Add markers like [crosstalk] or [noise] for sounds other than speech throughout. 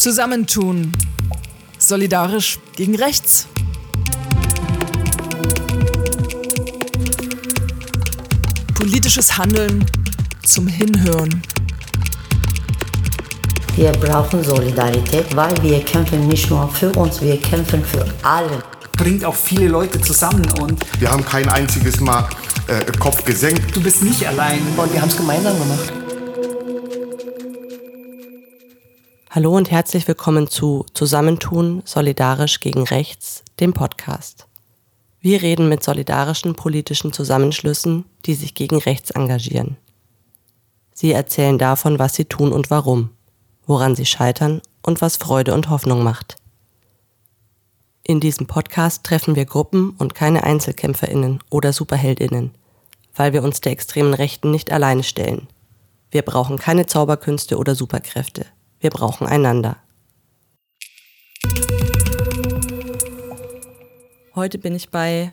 Zusammentun. Solidarisch gegen rechts. Politisches Handeln zum Hinhören. Wir brauchen Solidarität, weil wir kämpfen nicht nur für uns, wir kämpfen für alle. Bringt auch viele Leute zusammen und Wir haben kein einziges Mal äh, Kopf gesenkt. du bist nicht allein. Und wir haben es gemeinsam gemacht. Hallo und herzlich willkommen zu Zusammentun solidarisch gegen rechts, dem Podcast. Wir reden mit solidarischen politischen Zusammenschlüssen, die sich gegen rechts engagieren. Sie erzählen davon, was sie tun und warum, woran sie scheitern und was Freude und Hoffnung macht. In diesem Podcast treffen wir Gruppen und keine Einzelkämpferinnen oder Superheldinnen, weil wir uns der extremen Rechten nicht alleine stellen. Wir brauchen keine Zauberkünste oder Superkräfte. Wir brauchen einander. Heute bin ich bei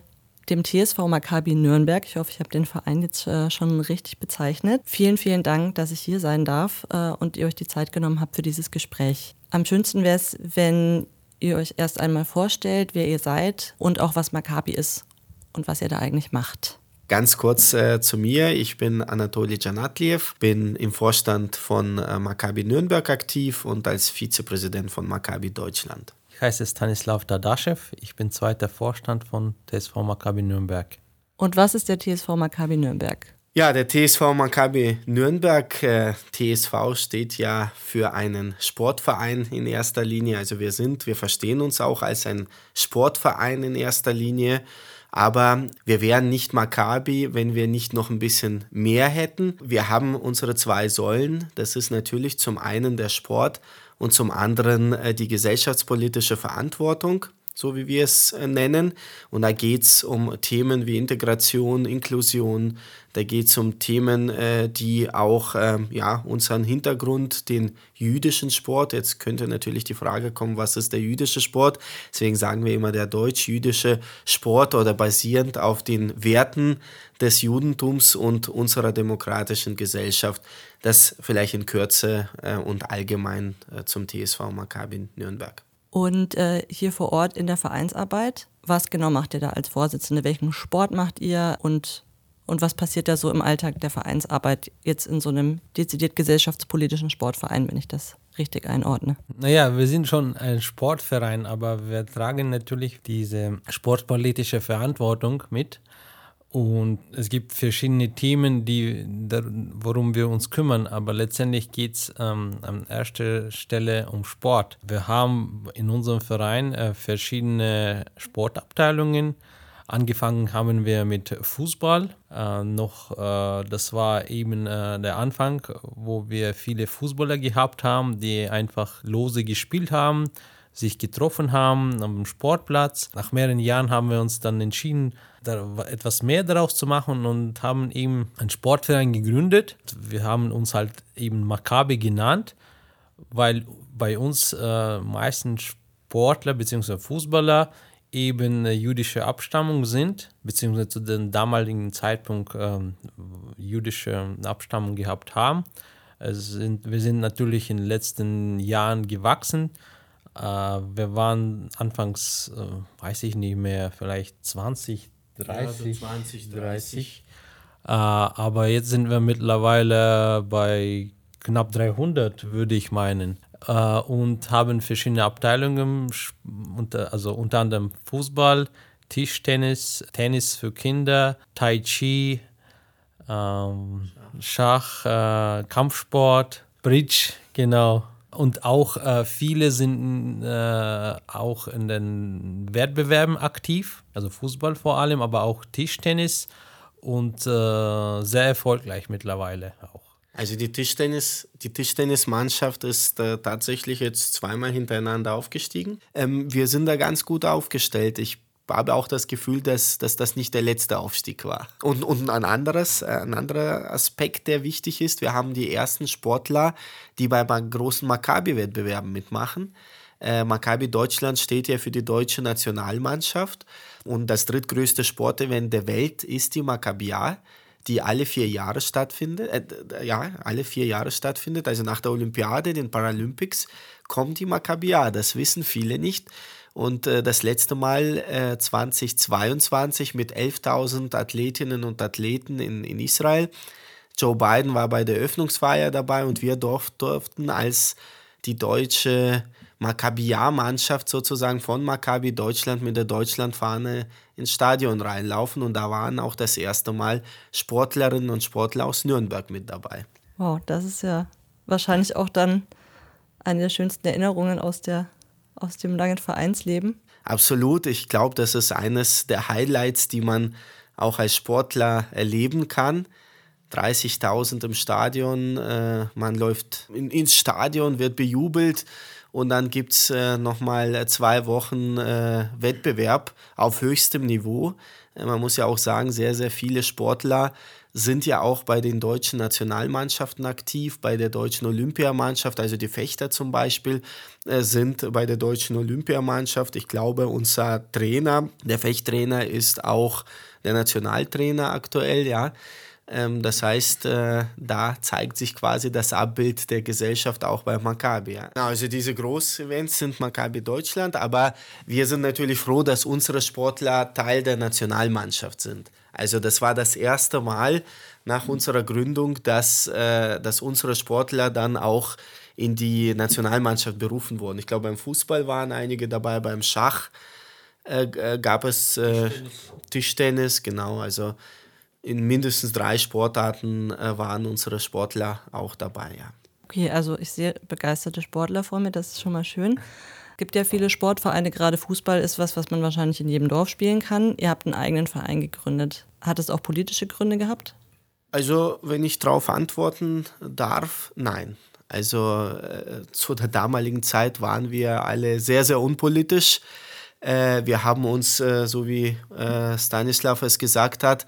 dem TSV Maccabi Nürnberg. Ich hoffe, ich habe den Verein jetzt äh, schon richtig bezeichnet. Vielen, vielen Dank, dass ich hier sein darf äh, und ihr euch die Zeit genommen habt für dieses Gespräch. Am schönsten wäre es, wenn ihr euch erst einmal vorstellt, wer ihr seid und auch was Maccabi ist und was ihr da eigentlich macht. Ganz kurz äh, zu mir. Ich bin Anatoli Janatliev, bin im Vorstand von äh, Maccabi Nürnberg aktiv und als Vizepräsident von Maccabi Deutschland. Ich heiße Stanislav Dadaschew. Ich bin zweiter Vorstand von TSV Maccabi Nürnberg. Und was ist der TSV Maccabi Nürnberg? Ja, der TSV Maccabi Nürnberg, äh, TSV steht ja für einen Sportverein in erster Linie. Also wir sind, wir verstehen uns auch als ein Sportverein in erster Linie. Aber wir wären nicht Maccabi, wenn wir nicht noch ein bisschen mehr hätten. Wir haben unsere zwei Säulen. Das ist natürlich zum einen der Sport und zum anderen äh, die gesellschaftspolitische Verantwortung so wie wir es äh, nennen. Und da geht es um Themen wie Integration, Inklusion, da geht es um Themen, äh, die auch ähm, ja, unseren Hintergrund, den jüdischen Sport, jetzt könnte natürlich die Frage kommen, was ist der jüdische Sport? Deswegen sagen wir immer der deutsch-jüdische Sport oder basierend auf den Werten des Judentums und unserer demokratischen Gesellschaft. Das vielleicht in Kürze äh, und allgemein äh, zum TSV Maccabi Nürnberg. Und äh, hier vor Ort in der Vereinsarbeit, was genau macht ihr da als Vorsitzende? Welchen Sport macht ihr und, und was passiert da so im Alltag der Vereinsarbeit jetzt in so einem dezidiert gesellschaftspolitischen Sportverein, wenn ich das richtig einordne? Naja, wir sind schon ein Sportverein, aber wir tragen natürlich diese sportpolitische Verantwortung mit. Und es gibt verschiedene Themen, die, worum wir uns kümmern, aber letztendlich geht es ähm, an erster Stelle um Sport. Wir haben in unserem Verein äh, verschiedene Sportabteilungen. Angefangen haben wir mit Fußball. Äh, noch, äh, das war eben äh, der Anfang, wo wir viele Fußballer gehabt haben, die einfach lose gespielt haben, sich getroffen haben am Sportplatz. Nach mehreren Jahren haben wir uns dann entschieden, etwas mehr daraus zu machen und haben eben einen Sportverein gegründet. Wir haben uns halt eben Maccabi genannt, weil bei uns äh, meisten Sportler bzw. Fußballer eben jüdische Abstammung sind, beziehungsweise zu dem damaligen Zeitpunkt äh, jüdische Abstammung gehabt haben. Sind, wir sind natürlich in den letzten Jahren gewachsen. Äh, wir waren anfangs, äh, weiß ich nicht mehr, vielleicht 20, 30, Ja, so 20, 30. Äh, aber jetzt sind wir mittlerweile bei knapp 300, würde ich meinen. Äh, und haben verschiedene Abteilungen, unter, also unter anderem Fußball, Tischtennis, Tennis für Kinder, Tai Chi, ähm, Schach, äh, Kampfsport, Bridge, genau. Und auch äh, viele sind äh, auch in den Wettbewerben aktiv, also Fußball vor allem, aber auch Tischtennis und äh, sehr erfolgreich mittlerweile auch. Also die Tischtennis, die Tischtennismannschaft ist äh, tatsächlich jetzt zweimal hintereinander aufgestiegen. Ähm, wir sind da ganz gut aufgestellt. Ich habe auch das Gefühl, dass, dass das nicht der letzte Aufstieg war. Und, und ein, anderes, ein anderer Aspekt, der wichtig ist, wir haben die ersten Sportler, die bei großen Maccabi-Wettbewerben mitmachen. Äh, Maccabi Deutschland steht ja für die deutsche Nationalmannschaft und das drittgrößte Sportevent der Welt ist die Maccabial die alle vier Jahre stattfindet. Äh, ja, alle vier Jahre stattfindet. Also nach der Olympiade, den Paralympics, kommt die Maccabia. Das wissen viele nicht. Und äh, das letzte Mal äh, 2022 mit 11.000 Athletinnen und Athleten in, in Israel. Joe Biden war bei der Öffnungsfeier dabei und wir durf, durften als die deutsche Maccabia-Mannschaft sozusagen von Maccabi Deutschland mit der Deutschlandfahne ins Stadion reinlaufen und da waren auch das erste Mal Sportlerinnen und Sportler aus Nürnberg mit dabei. Wow, das ist ja wahrscheinlich auch dann eine der schönsten Erinnerungen aus, der, aus dem langen Vereinsleben. Absolut, ich glaube, das ist eines der Highlights, die man auch als Sportler erleben kann. 30.000 im Stadion, äh, man läuft in, ins Stadion, wird bejubelt und dann gibt es äh, nochmal zwei Wochen äh, Wettbewerb auf höchstem Niveau. Äh, man muss ja auch sagen, sehr, sehr viele Sportler sind ja auch bei den deutschen Nationalmannschaften aktiv, bei der deutschen Olympiamannschaft, also die Fechter zum Beispiel äh, sind bei der deutschen Olympiamannschaft. Ich glaube, unser Trainer, der Fechttrainer ist auch der Nationaltrainer aktuell, ja. Ähm, das heißt, äh, da zeigt sich quasi das Abbild der Gesellschaft auch bei Maccabi. Ja. Also diese Großevents sind Maccabi Deutschland, aber wir sind natürlich froh, dass unsere Sportler Teil der Nationalmannschaft sind. Also das war das erste Mal nach unserer Gründung, dass, äh, dass unsere Sportler dann auch in die Nationalmannschaft berufen wurden. Ich glaube, beim Fußball waren einige dabei, beim Schach äh, äh gab es äh, Tischtennis. Tischtennis, genau. Also in mindestens drei Sportarten äh, waren unsere Sportler auch dabei, ja. Okay, also ich sehe begeisterte Sportler vor mir, das ist schon mal schön. Es gibt ja viele Sportvereine, gerade Fußball ist was, was man wahrscheinlich in jedem Dorf spielen kann. Ihr habt einen eigenen Verein gegründet. Hat es auch politische Gründe gehabt? Also, wenn ich darauf antworten darf, nein. Also äh, zu der damaligen Zeit waren wir alle sehr, sehr unpolitisch. Äh, wir haben uns, äh, so wie äh, Stanislav es gesagt hat,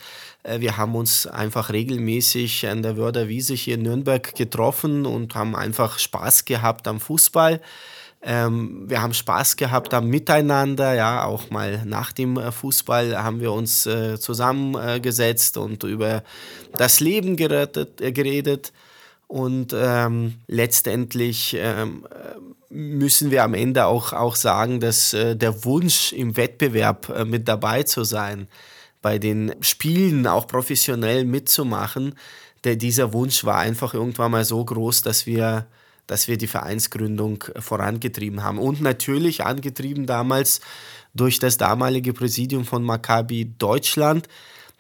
wir haben uns einfach regelmäßig an der Wörder Wiese hier in Nürnberg getroffen und haben einfach Spaß gehabt am Fußball. Ähm, wir haben Spaß gehabt am Miteinander, ja, auch mal nach dem Fußball haben wir uns zusammengesetzt und über das Leben gerettet, geredet. Und ähm, letztendlich ähm, müssen wir am Ende auch, auch sagen, dass äh, der Wunsch im Wettbewerb äh, mit dabei zu sein, bei den Spielen auch professionell mitzumachen, der, dieser Wunsch war einfach irgendwann mal so groß, dass wir, dass wir die Vereinsgründung vorangetrieben haben. Und natürlich angetrieben damals durch das damalige Präsidium von Maccabi Deutschland,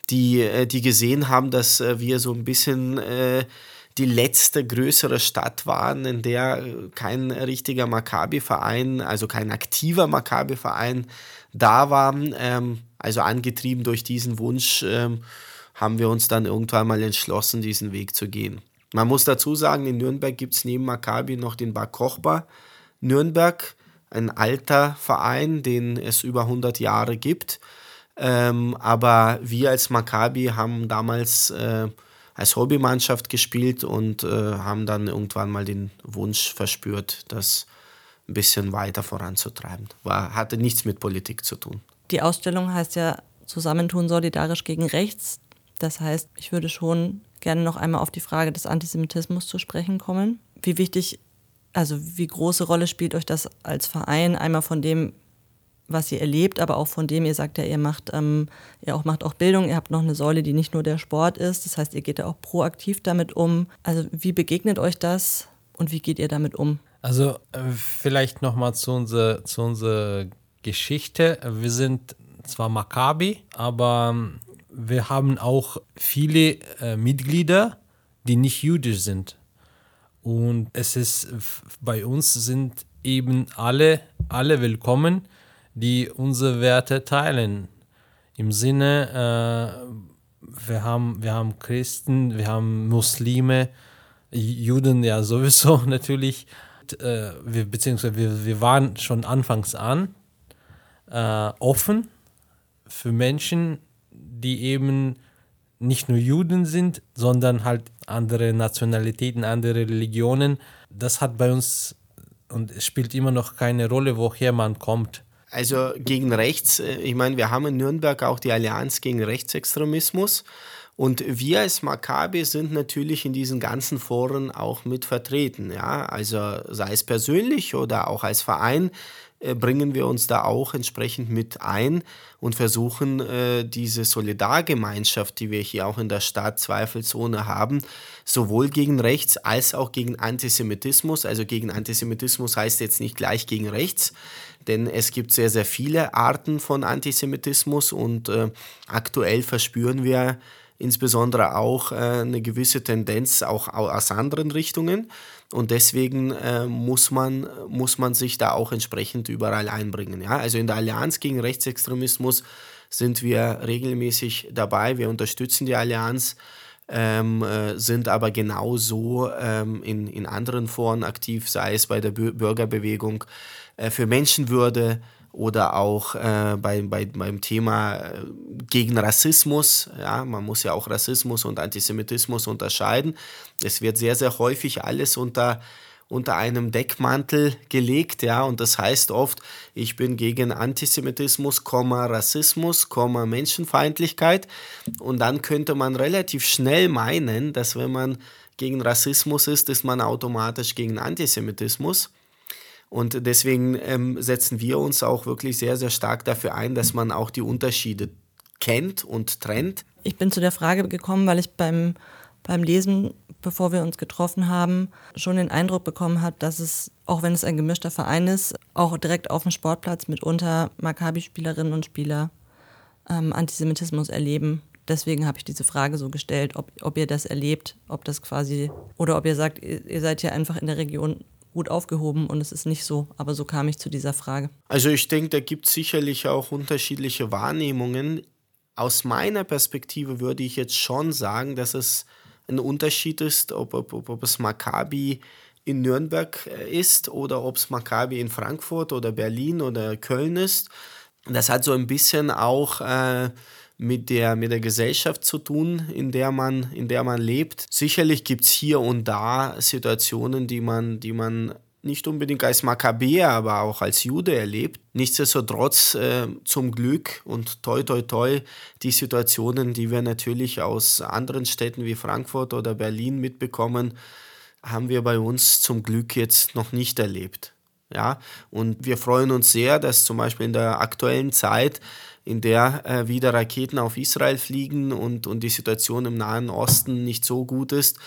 die, äh, die gesehen haben, dass äh, wir so ein bisschen äh, die letzte größere Stadt waren, in der kein richtiger Maccabi-Verein, also kein aktiver Maccabi-Verein da war. Ähm, also angetrieben durch diesen Wunsch ähm, haben wir uns dann irgendwann mal entschlossen, diesen Weg zu gehen. Man muss dazu sagen, in Nürnberg gibt es neben Maccabi noch den Bar Kochba Nürnberg, ein alter Verein, den es über 100 Jahre gibt. Ähm, aber wir als Maccabi haben damals äh, als Hobbymannschaft gespielt und äh, haben dann irgendwann mal den Wunsch verspürt, das ein bisschen weiter voranzutreiben. War, hatte nichts mit Politik zu tun. Die Ausstellung heißt ja Zusammentun solidarisch gegen rechts. Das heißt, ich würde schon gerne noch einmal auf die Frage des Antisemitismus zu sprechen kommen. Wie wichtig, also wie große Rolle spielt euch das als Verein einmal von dem, was ihr erlebt, aber auch von dem ihr sagt ja, ihr macht, ähm, ihr auch macht auch Bildung, ihr habt noch eine Säule, die nicht nur der Sport ist. Das heißt, ihr geht da auch proaktiv damit um. Also wie begegnet euch das und wie geht ihr damit um? Also äh, vielleicht nochmal zu unserer, zu unserer Geschichte. Wir sind zwar Maccabi, aber ähm, wir haben auch viele äh, Mitglieder, die nicht jüdisch sind. Und es ist bei uns sind eben alle, alle willkommen die unsere Werte teilen. Im Sinne, äh, wir, haben, wir haben Christen, wir haben Muslime, Juden ja sowieso [laughs] natürlich, äh, wir, beziehungsweise wir, wir waren schon anfangs an äh, offen für Menschen, die eben nicht nur Juden sind, sondern halt andere Nationalitäten, andere Religionen. Das hat bei uns und es spielt immer noch keine Rolle, woher man kommt. Also gegen rechts, äh, ich meine, wir haben in Nürnberg auch die Allianz gegen Rechtsextremismus. Und wir als Maccabi sind natürlich in diesen ganzen Foren auch mit vertreten. Ja? Also sei es persönlich oder auch als Verein bringen wir uns da auch entsprechend mit ein und versuchen äh, diese Solidargemeinschaft, die wir hier auch in der Stadt Zweifelzone haben, sowohl gegen rechts als auch gegen Antisemitismus. Also gegen Antisemitismus heißt jetzt nicht gleich gegen rechts, denn es gibt sehr, sehr viele Arten von Antisemitismus und äh, aktuell verspüren wir insbesondere auch äh, eine gewisse Tendenz auch aus anderen Richtungen. Und deswegen äh, muss, man, muss man sich da auch entsprechend überall einbringen. Ja? Also in der Allianz gegen Rechtsextremismus sind wir regelmäßig dabei. Wir unterstützen die Allianz. Ähm, äh, sind aber genauso ähm, in, in anderen Foren aktiv, sei es bei der Bürgerbewegung äh, für Menschenwürde, oder auch äh, bei, bei, beim Thema äh, gegen Rassismus. Ja, man muss ja auch Rassismus und Antisemitismus unterscheiden. Es wird sehr, sehr häufig alles unter, unter einem Deckmantel gelegt, ja, und das heißt oft, ich bin gegen Antisemitismus, Rassismus, Menschenfeindlichkeit. Und dann könnte man relativ schnell meinen, dass wenn man gegen Rassismus ist, ist man automatisch gegen Antisemitismus. Und deswegen ähm, setzen wir uns auch wirklich sehr, sehr stark dafür ein, dass man auch die Unterschiede kennt und trennt. Ich bin zu der Frage gekommen, weil ich beim, beim Lesen, bevor wir uns getroffen haben, schon den Eindruck bekommen habe, dass es, auch wenn es ein gemischter Verein ist, auch direkt auf dem Sportplatz mitunter Maccabi-Spielerinnen und Spieler ähm, Antisemitismus erleben. Deswegen habe ich diese Frage so gestellt, ob, ob ihr das erlebt, ob das quasi, oder ob ihr sagt, ihr, ihr seid ja einfach in der Region gut aufgehoben und es ist nicht so. Aber so kam ich zu dieser Frage. Also ich denke, da gibt es sicherlich auch unterschiedliche Wahrnehmungen. Aus meiner Perspektive würde ich jetzt schon sagen, dass es ein Unterschied ist, ob, ob, ob es Maccabi in Nürnberg äh, ist oder ob es Maccabi in Frankfurt oder Berlin oder Köln ist. Das hat so ein bisschen auch äh, mit der, mit der Gesellschaft zu tun, in der man, in der man lebt. Sicherlich gibt es hier und da Situationen, die man, die man nicht unbedingt als Makkabäer, aber auch als Jude erlebt. Nichtsdestotrotz äh, zum Glück und toi toi toi die Situationen, die wir natürlich aus anderen Städten wie Frankfurt oder Berlin mitbekommen, haben wir bei uns zum Glück jetzt noch nicht erlebt. Ja, und wir freuen uns sehr, dass zum Beispiel in der aktuellen Zeit in der äh, wieder Raketen auf Israel fliegen und, und die Situation im Nahen Osten nicht so gut ist,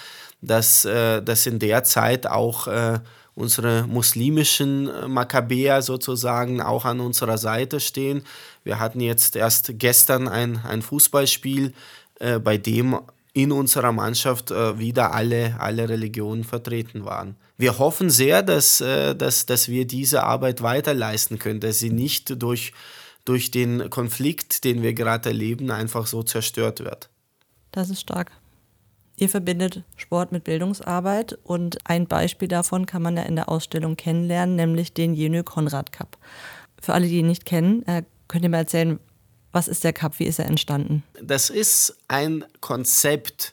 dass, äh, dass in der Zeit auch äh, unsere muslimischen äh, Makkabäer sozusagen auch an unserer Seite stehen. Wir hatten jetzt erst gestern ein, ein Fußballspiel, äh, bei dem in unserer Mannschaft äh, wieder alle, alle Religionen vertreten waren. Wir hoffen sehr, dass, dass, dass wir diese Arbeit weiter leisten können, dass sie nicht durch durch den Konflikt, den wir gerade erleben, einfach so zerstört wird. Das ist stark. Ihr verbindet Sport mit Bildungsarbeit und ein Beispiel davon kann man ja in der Ausstellung kennenlernen, nämlich den Jenö Konrad Cup. Für alle, die ihn nicht kennen, äh, könnt ihr mal erzählen, was ist der Cup, wie ist er entstanden? Das ist ein Konzept,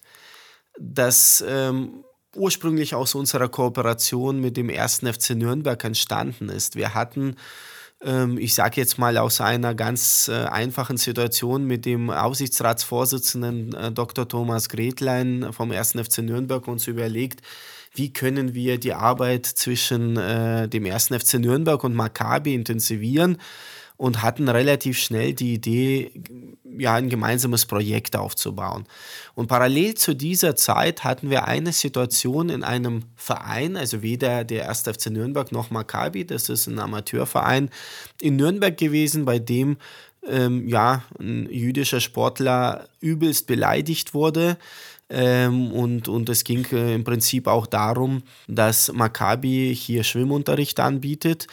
das ähm, ursprünglich aus unserer Kooperation mit dem 1. FC Nürnberg entstanden ist. Wir hatten ähm, ich sage jetzt mal aus einer ganz äh, einfachen Situation mit dem Aufsichtsratsvorsitzenden äh, Dr. Thomas Gretlein vom 1. FC Nürnberg uns überlegt, wie können wir die Arbeit zwischen äh, dem 1. FC Nürnberg und Maccabi intensivieren und hatten relativ schnell die Idee, ja, ein gemeinsames Projekt aufzubauen. Und parallel zu dieser Zeit hatten wir eine Situation in einem Verein, also weder der 1. FC Nürnberg noch Maccabi, das ist ein Amateurverein in Nürnberg gewesen, bei dem ähm, ja, ein jüdischer Sportler übelst beleidigt wurde. Ähm, und, und es ging äh, im Prinzip auch darum, dass Maccabi hier Schwimmunterricht anbietet.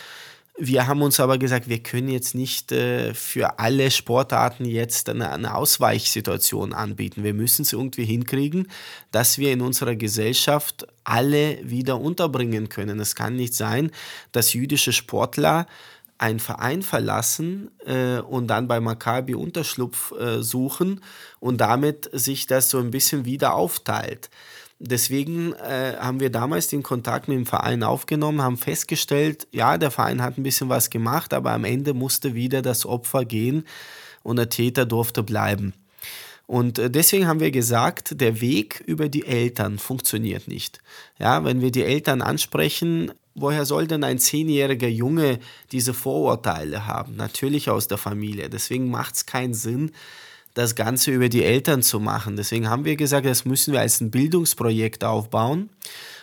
Wir haben uns aber gesagt, wir können jetzt nicht äh, für alle Sportarten jetzt eine, eine, Ausweichsituation anbieten. Wir müssen es irgendwie hinkriegen, dass wir in unserer Gesellschaft alle wieder unterbringen können. Es kann nicht sein, dass jüdische Sportler einen Verein verlassen äh, und dann bei Maccabi Unterschlupf äh, suchen und damit sich das so ein bisschen wieder aufteilt. Deswegen äh, haben wir damals den Kontakt mit dem Verein aufgenommen, haben festgestellt, ja, der Verein hat ein bisschen was gemacht, aber am Ende musste wieder das Opfer gehen und der Täter durfte bleiben. Und äh, deswegen haben wir gesagt, der Weg über die Eltern funktioniert nicht. Ja, wenn wir die Eltern ansprechen, woher soll denn ein zehnjähriger Junge diese Vorurteile haben? Natürlich aus der Familie. Deswegen macht es keinen Sinn, das Ganze über die Eltern zu machen. Deswegen haben wir gesagt, das müssen wir als ein Bildungsprojekt aufbauen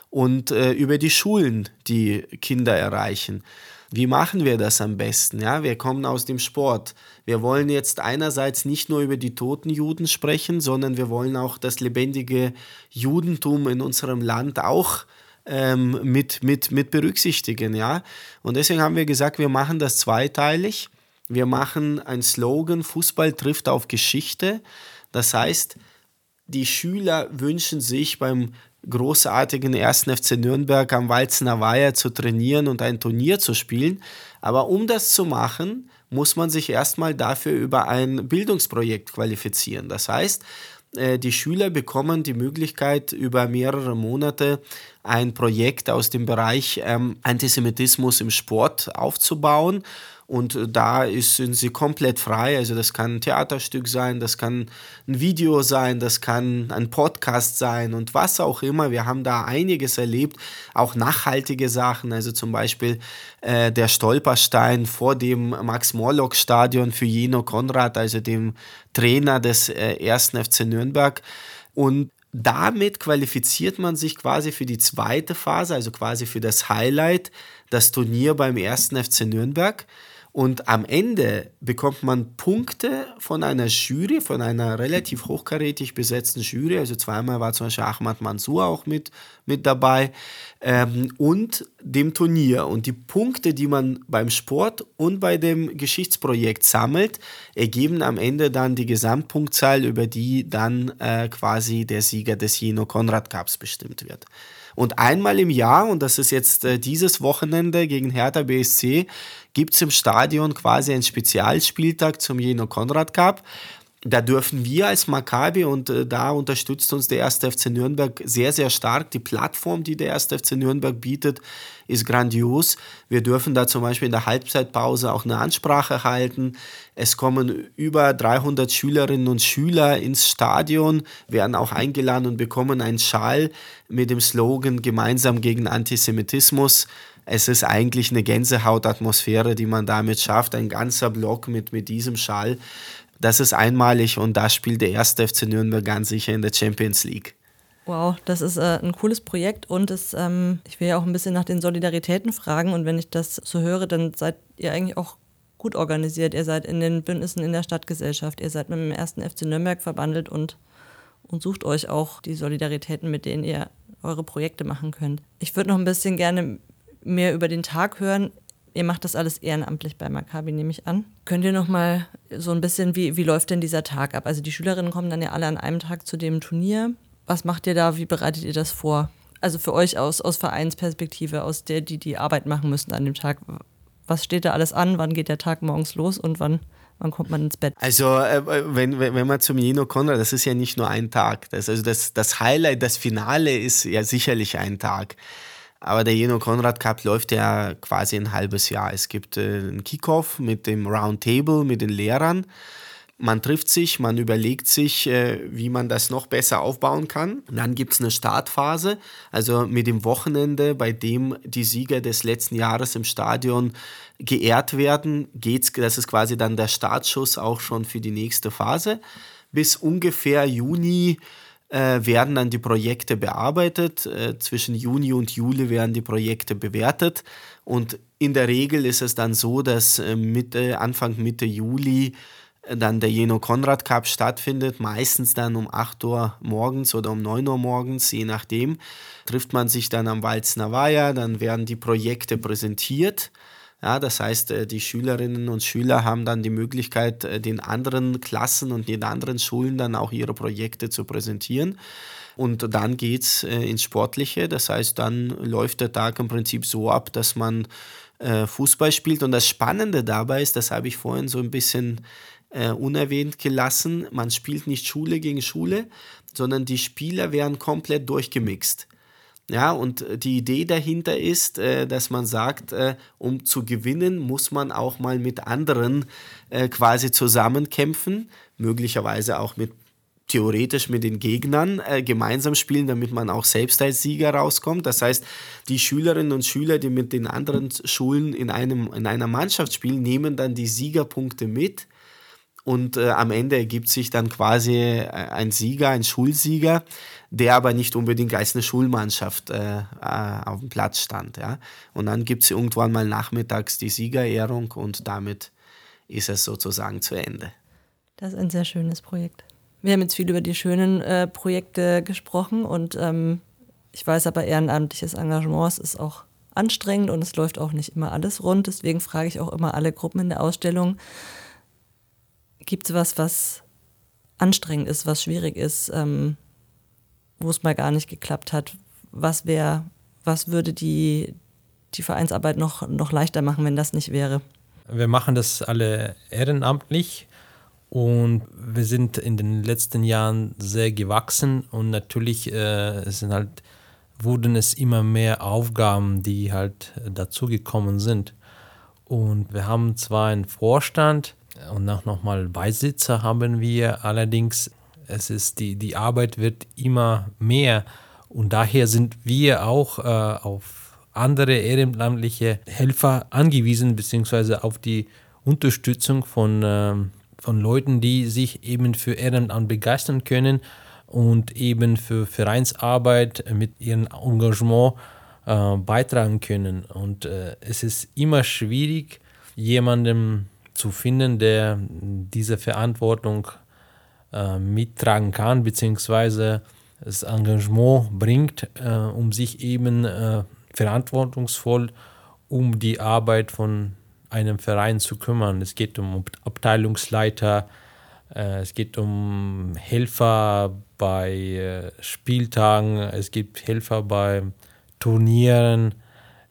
und äh, über die Schulen die Kinder erreichen. Wie machen wir das am besten? Ja, wir kommen aus dem Sport. Wir wollen jetzt einerseits nicht nur über die toten Juden sprechen, sondern wir wollen auch das lebendige Judentum in unserem Land auch ähm, mit, mit, mit berücksichtigen. Ja? Und deswegen haben wir gesagt, wir machen das zweiteilig. Wir machen ein Slogan, Fußball trifft auf Geschichte. Das heißt, die Schüler wünschen sich beim großartigen 1. FC Nürnberg am Walzener Weiher zu trainieren und ein Turnier zu spielen. Aber um das zu machen, muss man sich erstmal dafür über ein Bildungsprojekt qualifizieren. Das heißt, äh, die Schüler bekommen die Möglichkeit, über mehrere Monate ein Projekt aus dem Bereich ähm, Antisemitismus im Sport aufzubauen und da ist, sind sie komplett frei. Also das kann ein Theaterstück sein, das kann ein Video sein, das kann ein Podcast sein und was auch immer. Wir haben da einiges erlebt, auch nachhaltige Sachen. Also zum Beispiel äh, der Stolperstein vor dem Max-Morlock-Stadion für Jeno Konrad, also dem Trainer des äh, 1. FC Nürnberg. Und damit qualifiziert man sich quasi für die zweite Phase, also quasi für das Highlight, das Turnier beim 1. FC Nürnberg. Und am Ende bekommt man Punkte von einer Jury, von einer relativ hochkarätig besetzten Jury. Also zweimal war zum Beispiel Ahmad Mansour auch mit, mit dabei. Ähm, und dem Turnier. Und die Punkte, die man beim Sport und bei dem Geschichtsprojekt sammelt, ergeben am Ende dann die Gesamtpunktzahl, über die dann äh, quasi der Sieger des Jeno Konrad Cups bestimmt wird. Und einmal im Jahr, und das ist jetzt äh, dieses Wochenende gegen Hertha BSC, gibt es im Stadion quasi einen Spezialspieltag zum Jeno Konrad Cup. Da dürfen wir als Maccabi und äh, da unterstützt uns der 1. FC Nürnberg sehr, sehr stark. Die Plattform, die der 1. FC Nürnberg bietet, ist grandios. Wir dürfen da zum Beispiel in der Halbzeitpause auch eine Ansprache halten. Es kommen über 300 Schülerinnen und Schüler ins Stadion, werden auch eingeladen und bekommen einen Schal mit dem Slogan Gemeinsam gegen Antisemitismus es ist eigentlich eine Gänsehautatmosphäre, die man damit schafft. Ein ganzer Block mit, mit diesem Schall. Das ist einmalig und da spielt der erste FC Nürnberg ganz sicher in der Champions League. Wow, das ist äh, ein cooles Projekt und es, ähm, ich will ja auch ein bisschen nach den Solidaritäten fragen und wenn ich das so höre, dann seid ihr eigentlich auch gut organisiert. Ihr seid in den Bündnissen in der Stadtgesellschaft, ihr seid mit dem ersten FC Nürnberg verbandelt und, und sucht euch auch die Solidaritäten, mit denen ihr eure Projekte machen könnt. Ich würde noch ein bisschen gerne mehr über den Tag hören. Ihr macht das alles ehrenamtlich bei Maccabi, nehme ich an. Könnt ihr noch mal so ein bisschen, wie, wie läuft denn dieser Tag ab? Also die Schülerinnen kommen dann ja alle an einem Tag zu dem Turnier. Was macht ihr da? Wie bereitet ihr das vor? Also für euch aus, aus Vereinsperspektive, aus der, die die Arbeit machen müssen an dem Tag. Was steht da alles an? Wann geht der Tag morgens los und wann, wann kommt man ins Bett? Also, äh, wenn, wenn man zum Jeno Konrad, das ist ja nicht nur ein Tag. Das, also das, das Highlight, das Finale ist ja sicherlich ein Tag. Aber der Jeno Konrad Cup läuft ja quasi ein halbes Jahr. Es gibt äh, einen Kickoff mit dem Roundtable, mit den Lehrern. Man trifft sich, man überlegt sich, äh, wie man das noch besser aufbauen kann. Dann gibt es eine Startphase, also mit dem Wochenende, bei dem die Sieger des letzten Jahres im Stadion geehrt werden, geht's, das ist quasi dann der Startschuss auch schon für die nächste Phase. Bis ungefähr Juni äh, werden dann die Projekte bearbeitet. Äh, zwischen Juni und Juli werden die Projekte bewertet. Und in der Regel ist es dann so, dass äh, Mitte, Anfang Mitte Juli äh, dann der Jeno Konrad Cup stattfindet, meistens dann um 8 Uhr morgens oder um 9 Uhr morgens, je nachdem, trifft man sich dann am Walzner Weiher, dann werden die Projekte präsentiert ja, das heißt, äh, die Schülerinnen und Schüler haben dann die Möglichkeit, äh, den anderen Klassen und den anderen Schulen dann auch ihre Projekte zu präsentieren. Und dann geht es äh, ins Sportliche. Das heißt, dann läuft der Tag im Prinzip so ab, dass man Fußball spielt. Und das Spannende dabei ist, das habe ich vorhin so ein bisschen unerwähnt gelassen, man spielt nicht Schule gegen Schule, sondern die Spieler werden komplett durchgemixt. Ja, und äh, die Idee dahinter ist, äh, dass man sagt, äh, um zu gewinnen, muss man auch mal mit anderen quasi zusammenkämpfen, möglicherweise auch mit theoretisch mit den Gegnern äh, gemeinsam spielen, damit man auch selbst als Sieger rauskommt. Das heißt, die Schülerinnen und Schüler, die mit den anderen Schulen in, einem, in einer Mannschaft spielen, nehmen dann die Siegerpunkte mit und äh, am Ende ergibt sich dann quasi äh, ein Sieger, ein Schulsieger, der aber nicht unbedingt als eine Schulmannschaft äh, äh auf dem Platz stand. Ja? Und dann gibt es irgendwann mal nachmittags die Siegerehrung und damit ist es sozusagen zu Ende. Das ist ein sehr schönes Projekt. Wir haben jetzt viel über die schönen äh, Projekte gesprochen und ähm, ich weiß aber, ehrenamtliches Engagement ist auch anstrengend und es läuft auch nicht immer alles rund. Deswegen frage ich auch immer alle Gruppen in der Ausstellung, gibt es was, was anstrengend ist, was schwierig ist, ähm, wo es mal gar nicht geklappt hat? Was wäre, was würde die, die Vereinsarbeit noch, noch leichter machen, wenn das nicht wäre? Wir machen das alle ehrenamtlich und wir sind in den letzten Jahren sehr gewachsen und natürlich äh, sind halt, wurden es immer mehr Aufgaben, die halt dazugekommen sind. Und wir haben zwar einen Vorstand, und auch nochmal Beisitzer haben wir. Allerdings, es ist die, die Arbeit wird immer mehr und daher sind wir auch äh, auf andere ehrenamtliche Helfer angewiesen, beziehungsweise auf die Unterstützung von, äh, von Leuten, die sich eben für Ehrenamt begeistern können und eben für Vereinsarbeit mit ihrem Engagement äh, beitragen können. Und äh, es ist immer schwierig, jemandem zu finden, der diese Verantwortung äh, mittragen kann, beziehungsweise das Engagement bringt, äh, um sich eben äh, verantwortungsvoll um die Arbeit von einem Verein zu kümmern. Es geht um Abteilungsleiter, äh, es geht um Helfer bei äh, Spieltagen, es gibt Helfer bei Turnieren,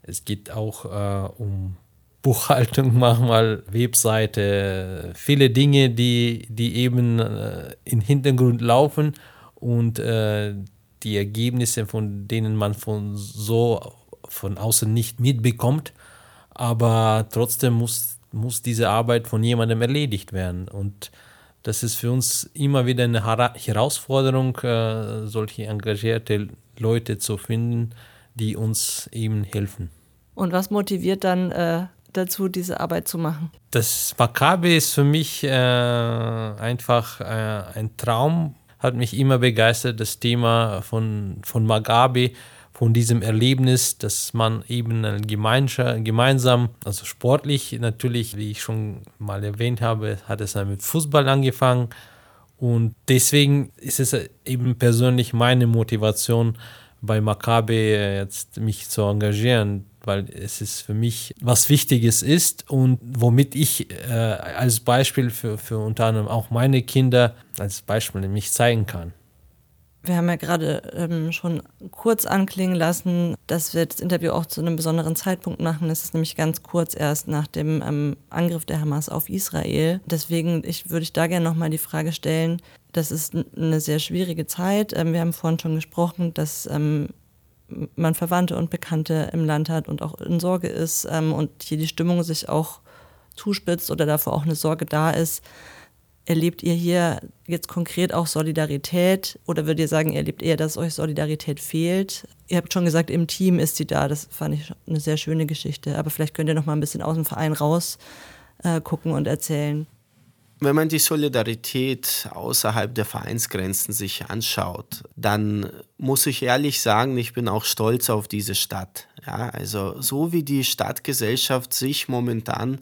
es geht auch äh, um Buchhaltung [laughs] manchmal, Webseite, viele Dinge, die, die eben äh, im Hintergrund laufen und äh, die Ergebnisse, von denen man von so von außen nicht mitbekommt, aber trotzdem muss, muss diese Arbeit von jemandem erledigt werden. Und das ist für uns immer wieder eine Herausforderung, äh, solche engagierte Leute zu finden, die uns eben helfen. Und was motiviert dann äh, dazu, diese Arbeit zu machen? Das Maccabi ist für mich äh, einfach äh, ein Traum, hat mich immer begeistert, das Thema von, von Maccabi, von diesem Erlebnis, dass man eben gemeinsam, also sportlich natürlich, wie ich schon mal erwähnt habe, hat es dann mit Fußball angefangen. Und deswegen ist es eben persönlich meine Motivation, bei Maccabi jetzt mich zu engagieren, weil es ist für mich was Wichtiges ist und womit ich äh, als Beispiel für, für unter anderem auch meine Kinder als Beispiel mich zeigen kann. Wir haben ja gerade ähm, schon kurz anklingen lassen, dass wir das Interview auch zu einem besonderen Zeitpunkt machen. Es ist nämlich ganz kurz erst nach dem ähm, Angriff der Hamas auf Israel. Deswegen ich, würde ich da gerne nochmal die Frage stellen, das ist eine sehr schwierige Zeit. Ähm, wir haben vorhin schon gesprochen, dass ähm, man Verwandte und Bekannte im Land hat und auch in Sorge ist ähm, und hier die Stimmung sich auch zuspitzt oder davor auch eine Sorge da ist. Erlebt ihr hier jetzt konkret auch Solidarität oder würdet ihr sagen, erlebt eher, dass euch Solidarität fehlt? Ihr habt schon gesagt, im Team ist sie da. Das fand ich eine sehr schöne Geschichte. Aber vielleicht könnt ihr noch mal ein bisschen aus dem Verein raus äh, gucken und erzählen. Wenn man die Solidarität außerhalb der Vereinsgrenzen sich anschaut, dann muss ich ehrlich sagen, ich bin auch stolz auf diese Stadt. Ja, also so wie die Stadtgesellschaft sich momentan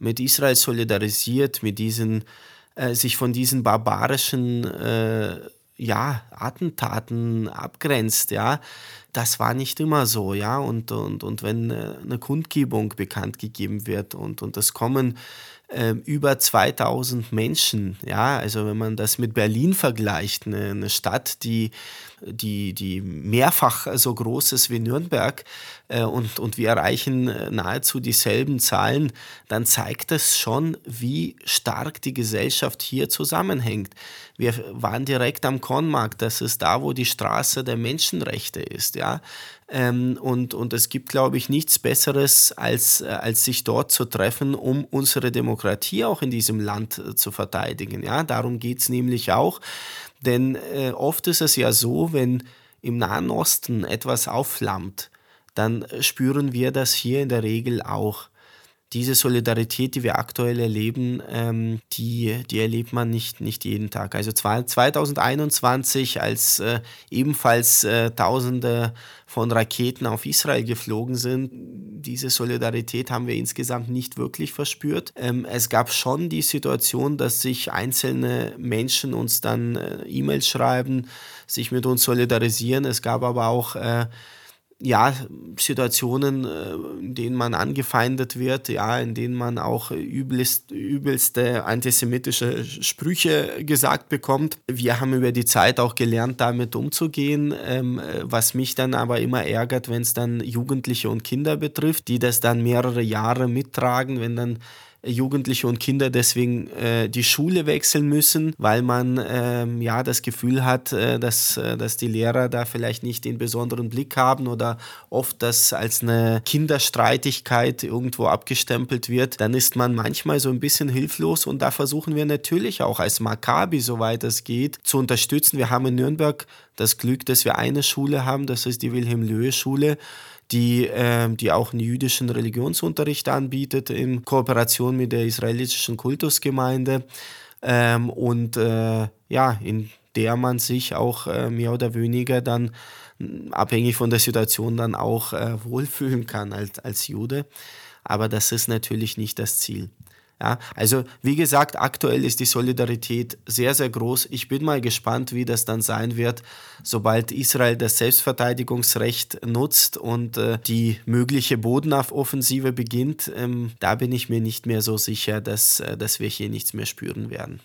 mit Israel solidarisiert, mit diesen, äh, sich von diesen barbarischen äh, ja, Attentaten abgrenzt, ja, das war nicht immer so, ja, und, und, und wenn äh, eine Kundgebung bekannt gegeben wird und, und es kommen über 2000 Menschen. Ja, also wenn man das mit Berlin vergleicht, eine, eine Stadt, die, die, die mehrfach so groß ist wie Nürnberg äh, und, und wir erreichen äh, nahezu dieselben Zahlen, dann zeigt das schon, wie stark die Gesellschaft hier zusammenhängt. Wir waren direkt am Kornmarkt, das ist da, wo die Straße der Menschenrechte ist. Ja? Ähm, und, und es gibt, glaube ich, nichts Besseres, als, äh, als sich dort zu treffen, um unsere Demokratie auch in diesem Land äh, zu verteidigen. Ja? Darum geht es nämlich auch Denn äh, oft ist es ja so, wenn im Nahen Osten etwas aufflammt, dann spüren wir das hier in der Regel auch diese Solidarität, die wir aktuell erleben, ähm, die, die erlebt man nicht, nicht jeden Tag. Also 2021, als äh, ebenfalls äh, Tausende von Raketen auf Israel geflogen sind, diese Solidarität haben wir insgesamt nicht wirklich verspürt. Ähm, es gab schon die Situation, dass sich einzelne Menschen uns dann äh, E-Mails schreiben, sich mit uns solidarisieren. Es gab aber auch äh, ja, Situationen, äh, in denen man angefeindet wird, ja, in denen man auch übelst, übelste antisemitische Sprüche gesagt bekommt. Wir haben über die Zeit auch gelernt, damit umzugehen, ähm, was mich dann aber immer ärgert, wenn es dann Jugendliche und Kinder betrifft, die das dann mehrere Jahre mittragen, wenn dann Jugendliche und Kinder deswegen äh, die Schule wechseln müssen, weil man ähm, ja das Gefühl hat, äh, dass, äh, dass die Lehrer da vielleicht nicht den besonderen Blick haben oder oft das als eine Kinderstreitigkeit irgendwo abgestempelt wird, dann ist man manchmal so ein bisschen hilflos und da versuchen wir natürlich auch als Maccabi, soweit es geht, zu unterstützen. Wir haben in Nürnberg das Glück, dass wir eine Schule haben, das ist die Wilhelm-Löhe-Schule die, äh, die auch einen jüdischen Religionsunterricht anbietet in Kooperation mit der israelitischen Kultusgemeinde ähm, und äh, ja, in der man sich auch äh, mehr oder weniger dann abhängig von der Situation dann auch äh, wohlfühlen kann als, als Jude. Aber das ist natürlich nicht das Ziel. Ja, also wie gesagt, aktuell ist die Solidarität sehr, sehr groß. Ich bin mal gespannt, wie das dann sein wird, sobald Israel das Selbstverteidigungsrecht nutzt und äh, die mögliche Bodenauffoffensive beginnt. Ähm, da bin ich mir nicht mehr so sicher, dass, äh, dass wir hier nichts mehr spüren werden.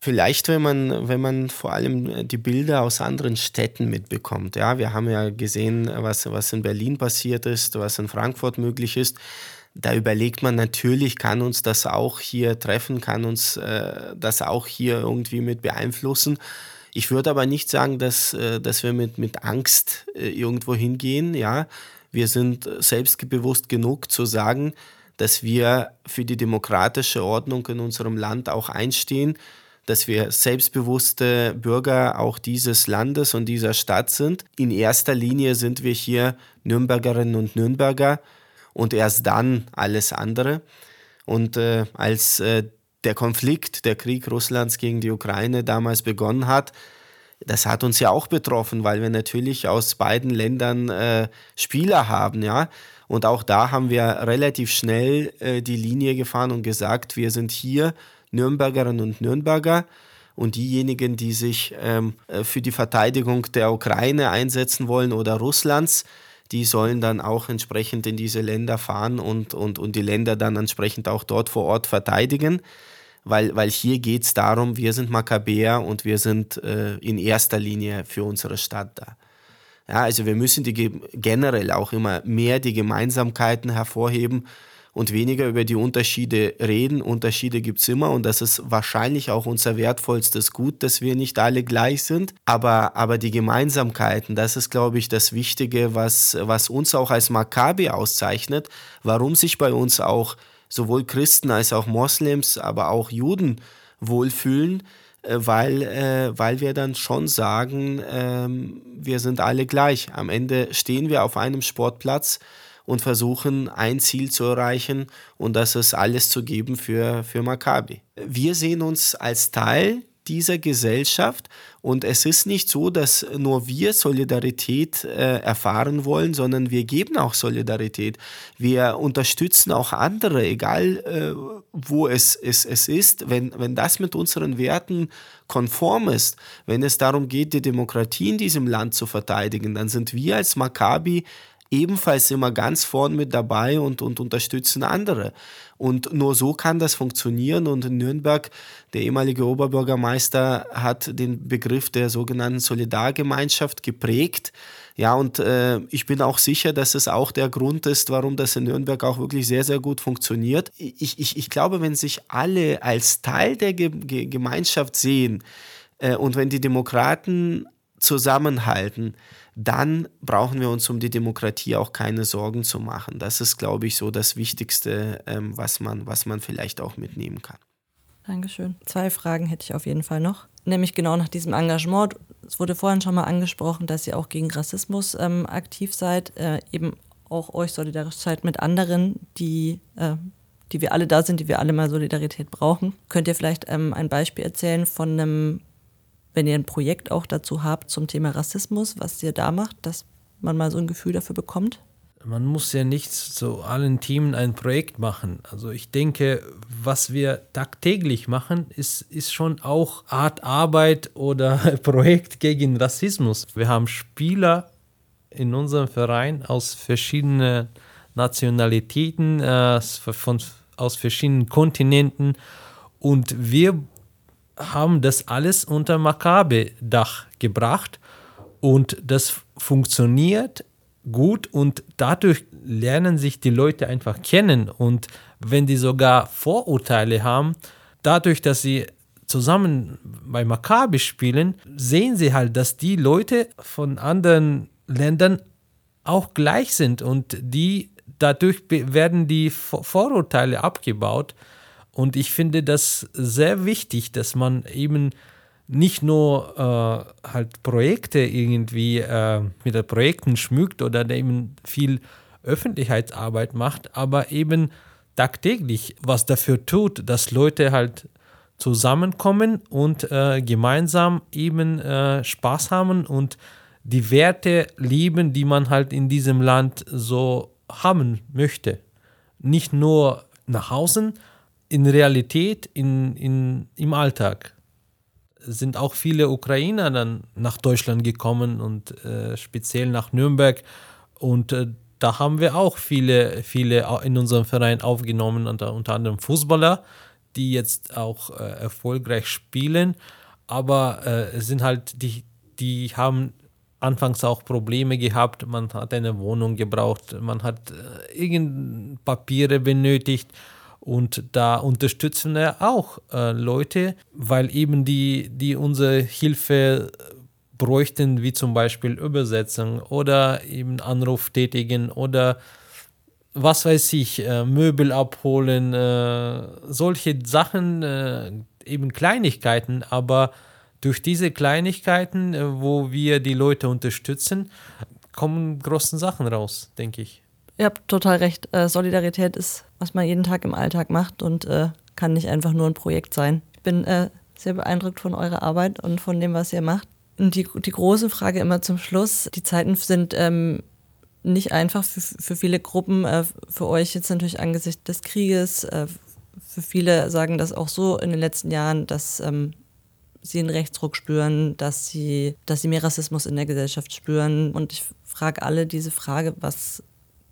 Vielleicht, wenn man, wenn man vor allem die Bilder aus anderen Städten mitbekommt. Ja, wir haben ja gesehen, was, was in Berlin passiert ist, was in Frankfurt möglich ist da überlegt man natürlich, kann uns das auch hier treffen, kann uns äh, das auch hier irgendwie mit beeinflussen. Ich würde aber nicht sagen, dass, äh, dass wir mit, mit Angst äh, irgendwo hingehen. Ja? Wir sind selbstbewusst genug zu sagen, dass wir für die demokratische Ordnung in unserem Land auch einstehen, dass wir selbstbewusste Bürger auch dieses Landes und dieser Stadt sind. In erster Linie sind wir hier Nürnbergerinnen und Nürnberger und erst dann alles andere. Und äh, als äh, der Konflikt, der Krieg Russlands gegen die Ukraine damals begonnen hat, das hat uns ja auch betroffen, weil wir natürlich aus beiden Ländern äh, Spieler haben, ja. Und auch da haben wir relativ schnell äh, die Linie gefahren und gesagt, wir sind hier Nürnbergerinnen und Nürnberger und diejenigen, die sich ähm, äh, für die Verteidigung der Ukraine einsetzen wollen oder Russlands, die sollen dann auch entsprechend in diese Länder fahren und, und, und die Länder dann entsprechend auch dort vor Ort verteidigen. Weil, weil hier geht es darum, wir sind Makkabäer und wir sind äh, in erster Linie für unsere Stadt da. Ja, also wir müssen die generell auch immer mehr die Gemeinsamkeiten hervorheben und weniger über die Unterschiede reden. Unterschiede gibt es immer und das ist wahrscheinlich auch unser wertvollstes Gut, dass wir nicht alle gleich sind. Aber, aber die Gemeinsamkeiten, das ist, glaube ich, das Wichtige, was, was uns auch als Maccabi auszeichnet, warum sich bei uns auch sowohl Christen als auch Moslems, aber auch Juden wohlfühlen äh, weil, äh, weil wir dann schon sagen, äh, wir sind alle gleich. Am Ende stehen wir auf einem Sportplatz und versuchen, ein Ziel zu erreichen und das ist alles zu geben für, für Maccabi. Wir sehen uns als Teil dieser Gesellschaft und es ist nicht so, dass nur wir Solidarität äh, erfahren wollen, sondern wir geben auch Solidarität. Wir unterstützen auch andere, egal äh, wo es, es, es ist, wenn, wenn das mit unseren Werten konform ist, wenn es darum geht, die Demokratie in diesem Land zu verteidigen, dann sind wir als Maccabi ebenfalls immer ganz vorn mit dabei und, und unterstützen andere. Und nur so kann das funktionieren. Und in Nürnberg, der ehemalige Oberbürgermeister hat den Begriff der sogenannten Solidargemeinschaft geprägt. Ja, und äh, ich bin auch sicher, dass es auch der Grund ist, warum das in Nürnberg auch wirklich sehr, sehr gut funktioniert. Ich, ich, ich glaube, wenn sich alle als Teil der Ge Ge Gemeinschaft sehen äh, und wenn die Demokraten zusammenhalten, dann brauchen wir uns um die Demokratie auch keine Sorgen zu machen. Das ist, glaube ich, so das Wichtigste, ähm, was, man, was man vielleicht auch mitnehmen kann. Dankeschön. Zwei Fragen hätte ich auf jeden Fall noch. Nämlich genau nach diesem Engagement. Es wurde vorhin schon mal angesprochen, dass ihr auch gegen Rassismus ähm, aktiv seid, äh, eben auch euch solidarisch seid mit anderen, die, äh, die wir alle da sind, die wir alle mal Solidarität brauchen. Könnt ihr vielleicht ähm, ein Beispiel erzählen von einem, wenn ihr ein Projekt auch dazu habt zum Thema Rassismus, was ihr da macht, dass man mal so ein Gefühl dafür bekommt? man muss ja nicht zu allen Themen ein Projekt machen. Also ich denke, was wir tagtäglich machen, ist, ist schon auch Art Arbeit oder [laughs] Projekt gegen Rassismus. Wir haben Spieler in unserem Verein aus verschiedenen Nationalitäten, äh, von, aus verschiedenen Kontinenten und wir haben das alles unter Makabe-Dach gebracht und das funktioniert gut und dadurch lernen sich die Leute einfach kennen und wenn die sogar Vorurteile haben, dadurch, dass sie zusammen bei Maccabi spielen, sehen sie halt, dass die Leute von anderen Ländern auch gleich sind und die dadurch werden die Vorurteile abgebaut und ich finde das sehr wichtig, dass man eben nicht nur äh, halt Projekte irgendwie äh, mit Projekten schmückt oder eben viel Öffentlichkeitsarbeit macht, aber eben tagtäglich was dafür tut, dass Leute halt zusammenkommen und äh, gemeinsam eben äh, Spaß haben und die Werte lieben, die man halt in diesem Land so haben möchte. Nicht nur nach außen, in Realität, in, in, im Alltag sind auch viele Ukrainer dann nach Deutschland gekommen und äh, speziell nach Nürnberg. Und äh, da haben wir auch viele, viele in unserem Verein aufgenommen, unter, unter anderem Fußballer, die jetzt auch äh, erfolgreich spielen. Aber äh, es sind halt, die, die haben anfangs auch Probleme gehabt. Man hat eine Wohnung gebraucht, man hat äh, irgend Papiere benötigt. Und da unterstützen wir auch äh, Leute, weil eben die, die unsere Hilfe bräuchten, wie zum Beispiel Übersetzung oder eben Anruf tätigen oder was weiß ich, äh, Möbel abholen, äh, solche Sachen, äh, eben Kleinigkeiten, aber durch diese Kleinigkeiten, äh, wo wir die Leute unterstützen, kommen großen Sachen raus, denke ich. Ihr habt total recht. Äh, Solidarität ist, was man jeden Tag im Alltag macht und äh, kann nicht einfach nur ein Projekt sein. Ich bin äh, sehr beeindruckt von eurer Arbeit und von dem, was ihr macht. Und die, die große Frage immer zum Schluss. Die Zeiten sind ähm, nicht einfach für, für viele Gruppen. Äh, für euch jetzt natürlich angesichts des Krieges. Äh, für viele sagen das auch so in den letzten Jahren, dass ähm, sie einen Rechtsruck spüren, dass sie, dass sie mehr Rassismus in der Gesellschaft spüren. Und ich frage alle diese Frage, was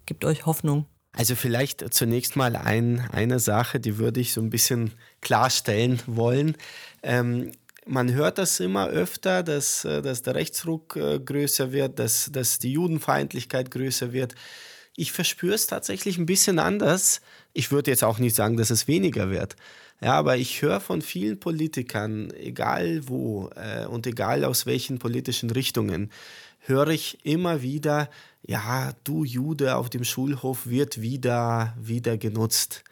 gibt euch Hoffnung? Also vielleicht zunächst mal ein, eine Sache, die würde ich so ein bisschen klarstellen wollen. Ähm, man hört das immer öfter, dass, äh, dass der Rechtsruck äh, größer wird, dass, dass die Judenfeindlichkeit größer wird. Ich verspüre es tatsächlich ein bisschen anders. Ich würde jetzt auch nicht sagen, dass es weniger wird. Ja, aber ich höre von vielen Politikern, egal wo äh, und egal aus welchen politischen Richtungen, höre ich immer wieder, ja, du Jude auf dem Schulhof wird wieder, wieder genutzt.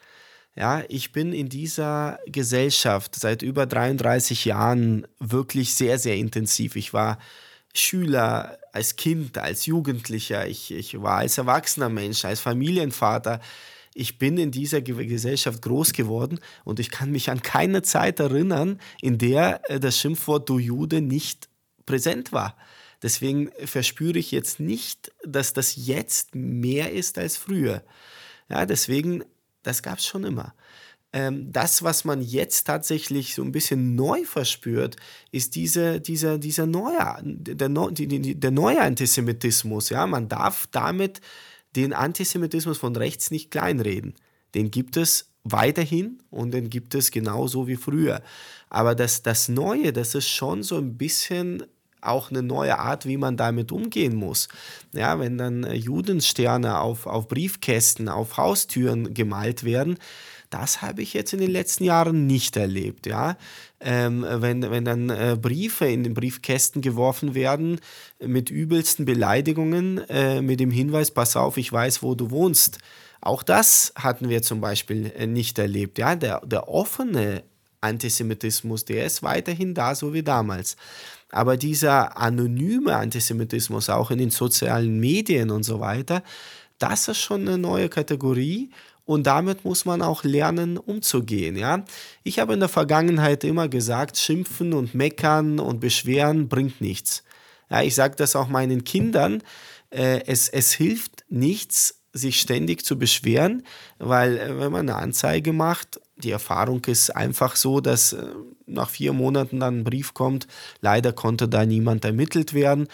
Ja, ich bin in dieser Gesellschaft seit über 33 Jahren wirklich sehr, sehr intensiv. Ich war Schüler, als Kind, als Jugendlicher, ich, ich war als erwachsener Mensch, als Familienvater. Ich bin in dieser Gesellschaft groß geworden und ich kann mich an keine Zeit erinnern, in der äh, das Schimpfwort du Jude nicht präsent war. Deswegen verspüre ich jetzt nicht, dass das jetzt mehr ist als früher. Ja, deswegen, das gab es schon immer. Ähm, das, was man jetzt tatsächlich so ein bisschen neu verspürt, ist diese, dieser, dieser neue, der, der neue Antisemitismus. Ja? Man darf damit den Antisemitismus von rechts nicht kleinreden. Den gibt es weiterhin und den gibt es genauso wie früher. Aber das, das Neue, das ist schon so ein bisschen auch eine neue Art, wie man damit umgehen muss. Ja, wenn dann äh, Judensterne auf, auf Briefkästen, auf Haustüren gemalt werden, das habe ich jetzt in den letzten Jahren nicht erlebt. Ja? Ähm, wenn, wenn dann äh, Briefe in den Briefkästen geworfen werden mit übelsten Beleidigungen, äh, mit dem Hinweis, pass auf, ich weiß, wo du wohnst. Auch das hatten wir zum Beispiel äh, nicht erlebt. Ja? Der, der offene Antisemitismus, der ist weiterhin da, so wie damals. Aber dieser anonyme Antisemitismus, auch in den sozialen Medien und so weiter, das ist schon eine neue Kategorie und damit muss man auch lernen, umzugehen. Ja? Ich habe in der Vergangenheit immer gesagt, schimpfen und meckern und beschweren bringt nichts. Ja, ich sage das auch meinen Kindern, äh, es, es hilft nichts, sich ständig zu beschweren, weil äh, wenn man eine Anzeige macht, die Erfahrung ist einfach so, dass äh, nach vier Monaten dann ein Brief kommt, leider konnte da niemand ermittelt werden.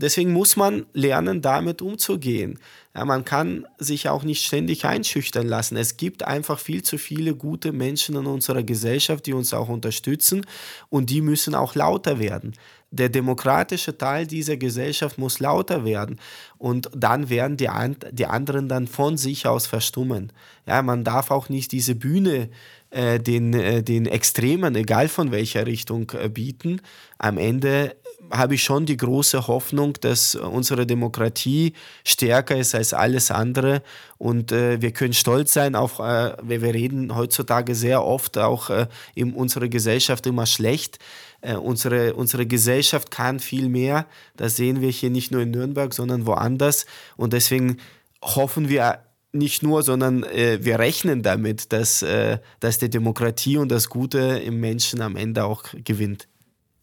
Deswegen muss man lernen, damit umzugehen. Ja, man kann sich auch nicht ständig einschüchtern lassen. Es gibt einfach viel zu viele gute Menschen in unserer Gesellschaft, die uns auch unterstützen und die müssen auch lauter werden. Der demokratische Teil dieser Gesellschaft muss lauter werden und dann werden die, die anderen dann von sich aus verstummen. Ja, man darf auch nicht diese Bühne äh, den, äh, den Extremen, egal von welcher Richtung, äh, bieten. Am Ende habe ich schon die große Hoffnung, dass unsere Demokratie stärker ist als alles andere und äh, wir können stolz sein auf, äh, wir, wir reden heutzutage sehr oft auch äh, in unserer Gesellschaft immer schlecht. Äh, unsere, unsere Gesellschaft kann viel mehr. Das sehen wir hier nicht nur in Nürnberg, sondern woanders und deswegen hoffen wir nicht nur, sondern äh, wir rechnen damit, dass, äh, dass die Demokratie und das Gute im Menschen am Ende auch gewinnt.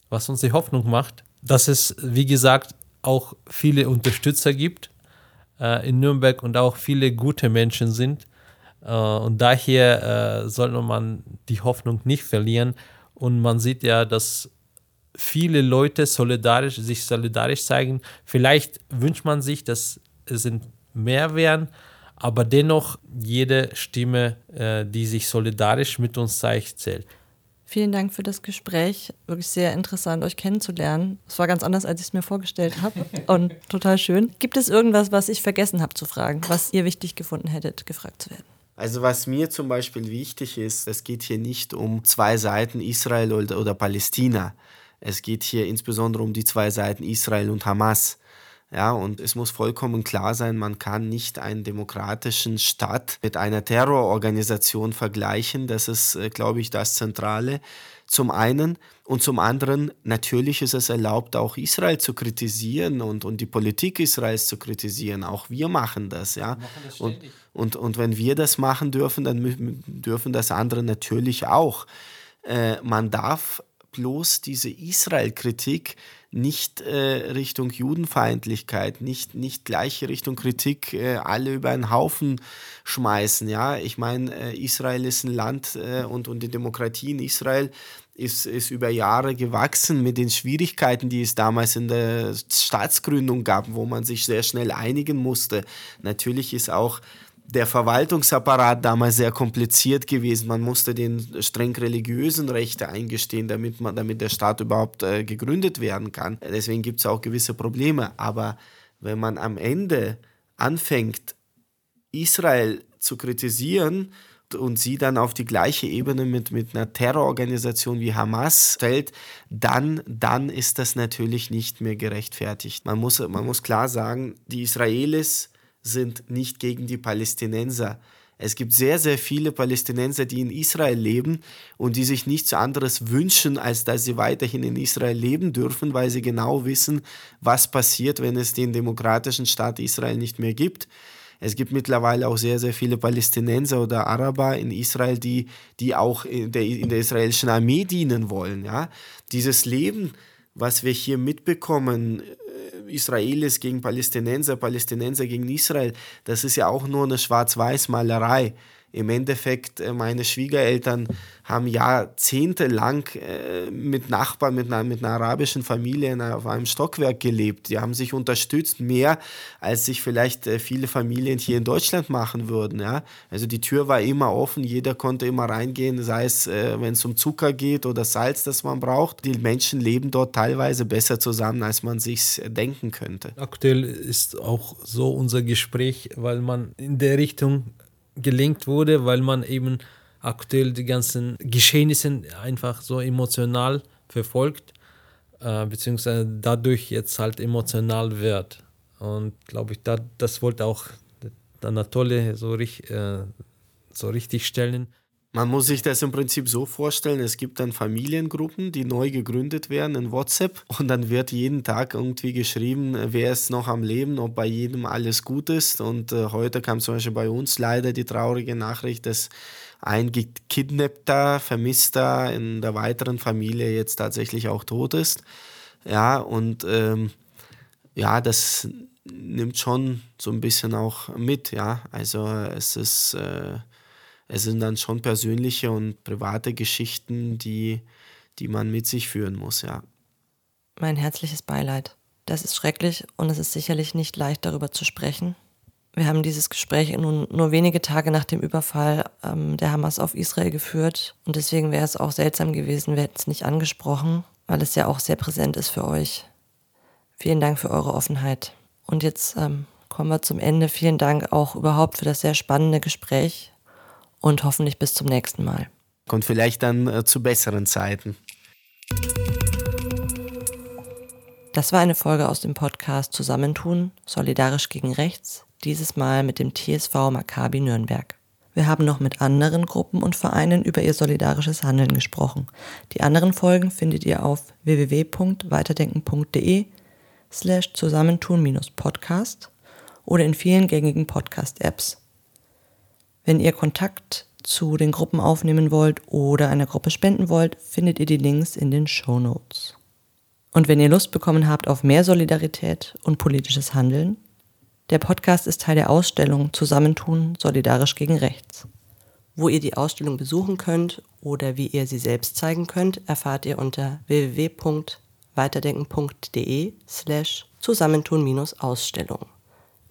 Was uns die Hoffnung macht, dass es, wie gesagt, auch viele Unterstützer gibt äh, in Nürnberg und auch viele gute Menschen sind. Äh, und daher äh, sollte man die Hoffnung nicht verlieren. Und man sieht ja, dass viele Leute solidarisch, sich solidarisch zeigen. Vielleicht wünscht man sich, dass es mehr wären, aber dennoch jede Stimme, äh, die sich solidarisch mit uns zeigt, zählt. Vielen Dank für das Gespräch. Wirklich sehr interessant, euch kennenzulernen. Es war ganz anders, als ich es mir vorgestellt habe und total schön. Gibt es irgendwas, was ich vergessen habe zu fragen, was ihr wichtig gefunden hättet, gefragt zu werden? Also was mir zum Beispiel wichtig ist, es geht hier nicht um zwei Seiten Israel oder, oder Palästina. Es geht hier insbesondere um die zwei Seiten Israel und Hamas. Ja, und es muss vollkommen klar sein, man kann nicht einen demokratischen Staat mit einer Terrororganisation vergleichen. Das ist, äh, glaube ich, das Zentrale. Zum einen und zum anderen, natürlich ist es erlaubt, auch Israel zu kritisieren und, und die Politik Israels zu kritisieren. Auch wir machen das, ja. Machen das und, und, und wenn wir das machen dürfen, dann dürfen das andere natürlich auch. Äh, man darf bloß diese Israel-Kritik nicht äh, Richtung Judenfeindlichkeit, nicht, nicht gleiche Richtung Kritik, äh, alle über einen Haufen schmeißen. Ja, ich meine, äh, Israel ist ein Land äh, und, und die Demokratie in Israel ist, ist über Jahre gewachsen mit den Schwierigkeiten, die es damals in der Staatsgründung gab, wo man sich sehr schnell einigen musste. Natürlich ist auch der Verwaltungsapparat damals sehr kompliziert gewesen. Man musste den streng religiösen Rechte eingestehen, damit, man, damit der Staat überhaupt äh, gegründet werden kann. Deswegen gibt es auch gewisse Probleme. Aber wenn man am Ende anfängt, Israel zu kritisieren und sie dann auf die gleiche Ebene mit, mit einer Terrororganisation wie Hamas stellt, dann, dann ist das natürlich nicht mehr gerechtfertigt. Man muss, man muss klar sagen, die Israelis sind nicht gegen die Palästinenser. Es gibt sehr, sehr viele Palästinenser, die in Israel leben und die sich nichts anderes wünschen, als dass sie weiterhin in Israel leben dürfen, weil sie genau wissen, was passiert, wenn es den demokratischen Staat Israel nicht mehr gibt. Es gibt mittlerweile auch sehr, sehr viele Palästinenser oder Araber in Israel, die, die auch in der, in der israelischen Armee dienen wollen. Ja? Dieses Leben, was wir hier mitbekommen, Israelis gegen Palästinenser, Palästinenser gegen Israel, das ist ja auch nur eine Schwarz-Weiß-Malerei. Im Endeffekt, äh, meine Schwiegereltern haben jahrzehntelang äh, mit Nachbarn, mit einer, mit einer arabischen Familie auf einem Stockwerk gelebt. Die haben sich unterstützt, mehr als sich vielleicht äh, viele Familien hier in Deutschland machen würden. Ja? Also die Tür war immer offen, jeder konnte immer reingehen, sei es, wenn es um Zucker geht oder Salz, das man braucht. Die Menschen leben dort teilweise besser zusammen, als man sich denken könnte. Aktuell ist auch so unser Gespräch, weil man in der Richtung gelenkt wurde, weil man eben aktuell die ganzen Geschehnisse einfach so emotional verfolgt, äh, beziehungsweise dadurch jetzt halt emotional wird. Und glaube ich, da, das wollte auch Anatole so, äh, so richtig stellen. Man muss sich das im Prinzip so vorstellen, es gibt dann Familiengruppen, die neu gegründet werden in WhatsApp und dann wird jeden Tag irgendwie geschrieben, wer ist noch am Leben, ob bei jedem alles gut ist. Und äh, heute kam zum Beispiel bei uns leider die traurige Nachricht, dass ein gekidnappter, vermisster in der weiteren Familie jetzt tatsächlich auch tot ist. Ja, und ähm, ja, das nimmt schon so ein bisschen auch mit, ja. Also es ist... Äh, es sind dann schon persönliche und private Geschichten, die, die man mit sich führen muss, ja. Mein herzliches Beileid. Das ist schrecklich und es ist sicherlich nicht leicht, darüber zu sprechen. Wir haben dieses Gespräch nun nur wenige Tage nach dem Überfall ähm, der Hamas auf Israel geführt und deswegen wäre es auch seltsam gewesen, wir hätten es nicht angesprochen, weil es ja auch sehr präsent ist für euch. Vielen Dank für eure Offenheit. Und jetzt ähm, kommen wir zum Ende. Vielen Dank auch überhaupt für das sehr spannende Gespräch und hoffentlich bis zum nächsten Mal. Und vielleicht dann äh, zu besseren Zeiten. Das war eine Folge aus dem Podcast Zusammentun, solidarisch gegen rechts, dieses Mal mit dem TSV Maccabi Nürnberg. Wir haben noch mit anderen Gruppen und Vereinen über ihr solidarisches Handeln gesprochen. Die anderen Folgen findet ihr auf www.weiterdenken.de slash zusammentun-podcast oder in vielen gängigen Podcast-Apps. Wenn ihr Kontakt zu den Gruppen aufnehmen wollt oder einer Gruppe spenden wollt, findet ihr die Links in den Show Notes. Und wenn ihr Lust bekommen habt auf mehr Solidarität und politisches Handeln, der Podcast ist Teil der Ausstellung Zusammentun solidarisch gegen rechts. Wo ihr die Ausstellung besuchen könnt oder wie ihr sie selbst zeigen könnt, erfahrt ihr unter www.weiterdenken.de slash Zusammentun-Ausstellung.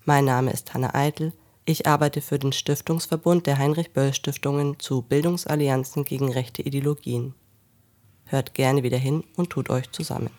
Mein Name ist Hanna Eitel. Ich arbeite für den Stiftungsverbund der Heinrich-Böll-Stiftungen zu Bildungsallianzen gegen rechte Ideologien. Hört gerne wieder hin und tut euch zusammen.